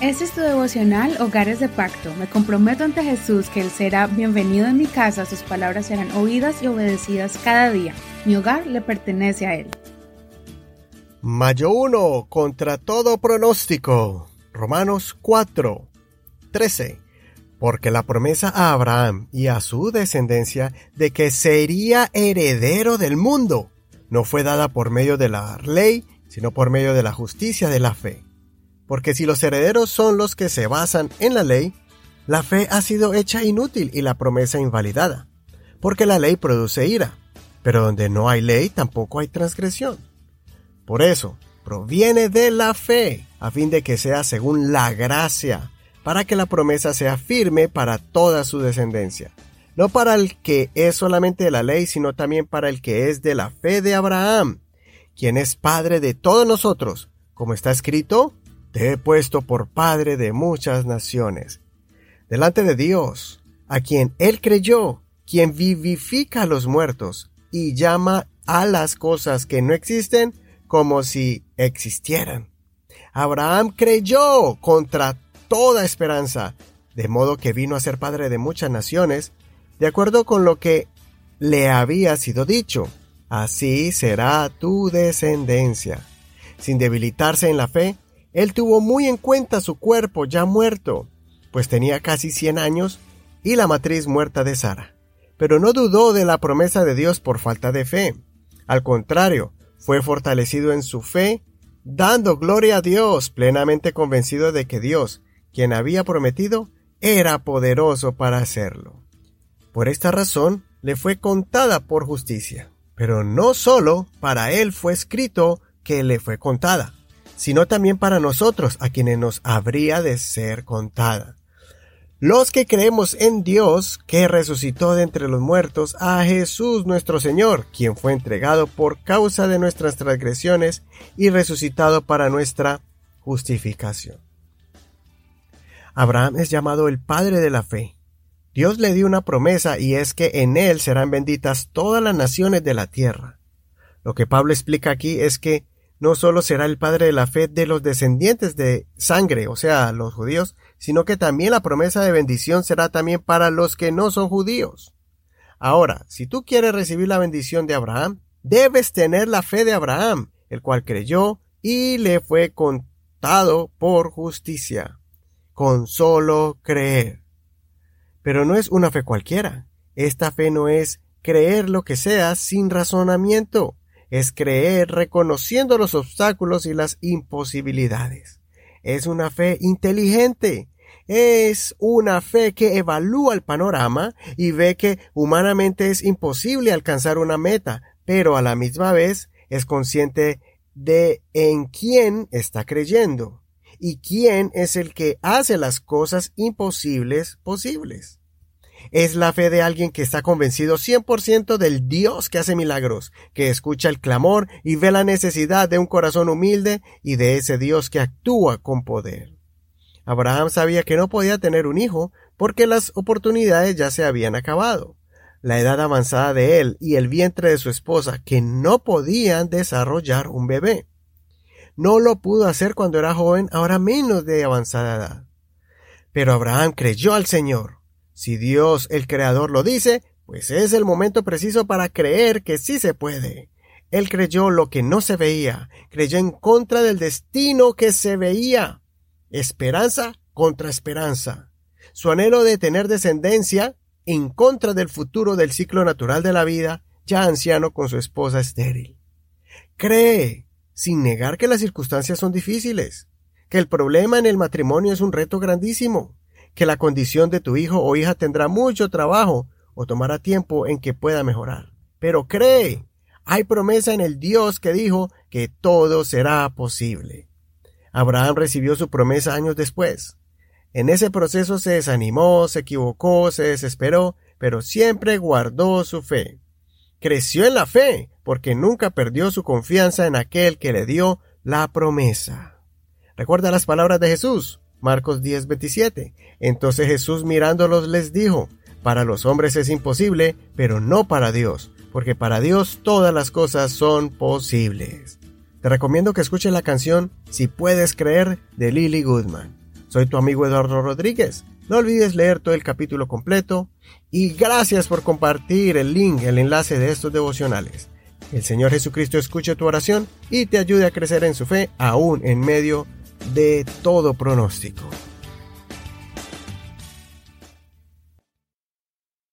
Este es tu devocional Hogares de Pacto. Me comprometo ante Jesús que Él será bienvenido en mi casa, sus palabras serán oídas y obedecidas cada día. Mi hogar le pertenece a Él. Mayo 1 contra todo pronóstico. Romanos 4, 13. Porque la promesa a Abraham y a su descendencia de que sería heredero del mundo no fue dada por medio de la ley, sino por medio de la justicia de la fe porque si los herederos son los que se basan en la ley, la fe ha sido hecha inútil y la promesa invalidada, porque la ley produce ira, pero donde no hay ley tampoco hay transgresión. Por eso, proviene de la fe, a fin de que sea según la gracia, para que la promesa sea firme para toda su descendencia, no para el que es solamente de la ley, sino también para el que es de la fe de Abraham, quien es Padre de todos nosotros, como está escrito, he puesto por Padre de muchas naciones. Delante de Dios, a quien Él creyó, quien vivifica a los muertos y llama a las cosas que no existen como si existieran. Abraham creyó contra toda esperanza, de modo que vino a ser padre de muchas naciones, de acuerdo con lo que le había sido dicho. Así será tu descendencia. Sin debilitarse en la fe, él tuvo muy en cuenta su cuerpo ya muerto, pues tenía casi 100 años, y la matriz muerta de Sara. Pero no dudó de la promesa de Dios por falta de fe. Al contrario, fue fortalecido en su fe, dando gloria a Dios, plenamente convencido de que Dios, quien había prometido, era poderoso para hacerlo. Por esta razón, le fue contada por justicia. Pero no solo para él fue escrito que le fue contada, sino también para nosotros, a quienes nos habría de ser contada. Los que creemos en Dios, que resucitó de entre los muertos a Jesús nuestro Señor, quien fue entregado por causa de nuestras transgresiones y resucitado para nuestra justificación. Abraham es llamado el Padre de la Fe. Dios le dio una promesa y es que en él serán benditas todas las naciones de la tierra. Lo que Pablo explica aquí es que no solo será el padre de la fe de los descendientes de sangre, o sea, los judíos, sino que también la promesa de bendición será también para los que no son judíos. Ahora, si tú quieres recibir la bendición de Abraham, debes tener la fe de Abraham, el cual creyó y le fue contado por justicia, con solo creer. Pero no es una fe cualquiera. Esta fe no es creer lo que sea sin razonamiento es creer reconociendo los obstáculos y las imposibilidades. Es una fe inteligente. Es una fe que evalúa el panorama y ve que humanamente es imposible alcanzar una meta, pero a la misma vez es consciente de en quién está creyendo y quién es el que hace las cosas imposibles posibles. Es la fe de alguien que está convencido 100% del Dios que hace milagros, que escucha el clamor y ve la necesidad de un corazón humilde y de ese Dios que actúa con poder. Abraham sabía que no podía tener un hijo porque las oportunidades ya se habían acabado. La edad avanzada de él y el vientre de su esposa que no podían desarrollar un bebé. No lo pudo hacer cuando era joven, ahora menos de avanzada edad. Pero Abraham creyó al Señor si Dios el Creador lo dice, pues es el momento preciso para creer que sí se puede. Él creyó lo que no se veía, creyó en contra del destino que se veía. Esperanza contra esperanza. Su anhelo de tener descendencia en contra del futuro del ciclo natural de la vida, ya anciano con su esposa estéril. Cree, sin negar que las circunstancias son difíciles, que el problema en el matrimonio es un reto grandísimo, que la condición de tu hijo o hija tendrá mucho trabajo o tomará tiempo en que pueda mejorar. Pero cree, hay promesa en el Dios que dijo que todo será posible. Abraham recibió su promesa años después. En ese proceso se desanimó, se equivocó, se desesperó, pero siempre guardó su fe. Creció en la fe, porque nunca perdió su confianza en aquel que le dio la promesa. Recuerda las palabras de Jesús. Marcos 10:27. Entonces Jesús mirándolos les dijo, para los hombres es imposible, pero no para Dios, porque para Dios todas las cosas son posibles. Te recomiendo que escuches la canción Si puedes creer de Lily Goodman. Soy tu amigo Eduardo Rodríguez. No olvides leer todo el capítulo completo y gracias por compartir el link, el enlace de estos devocionales. El Señor Jesucristo escuche tu oración y te ayude a crecer en su fe aún en medio de todo pronóstico.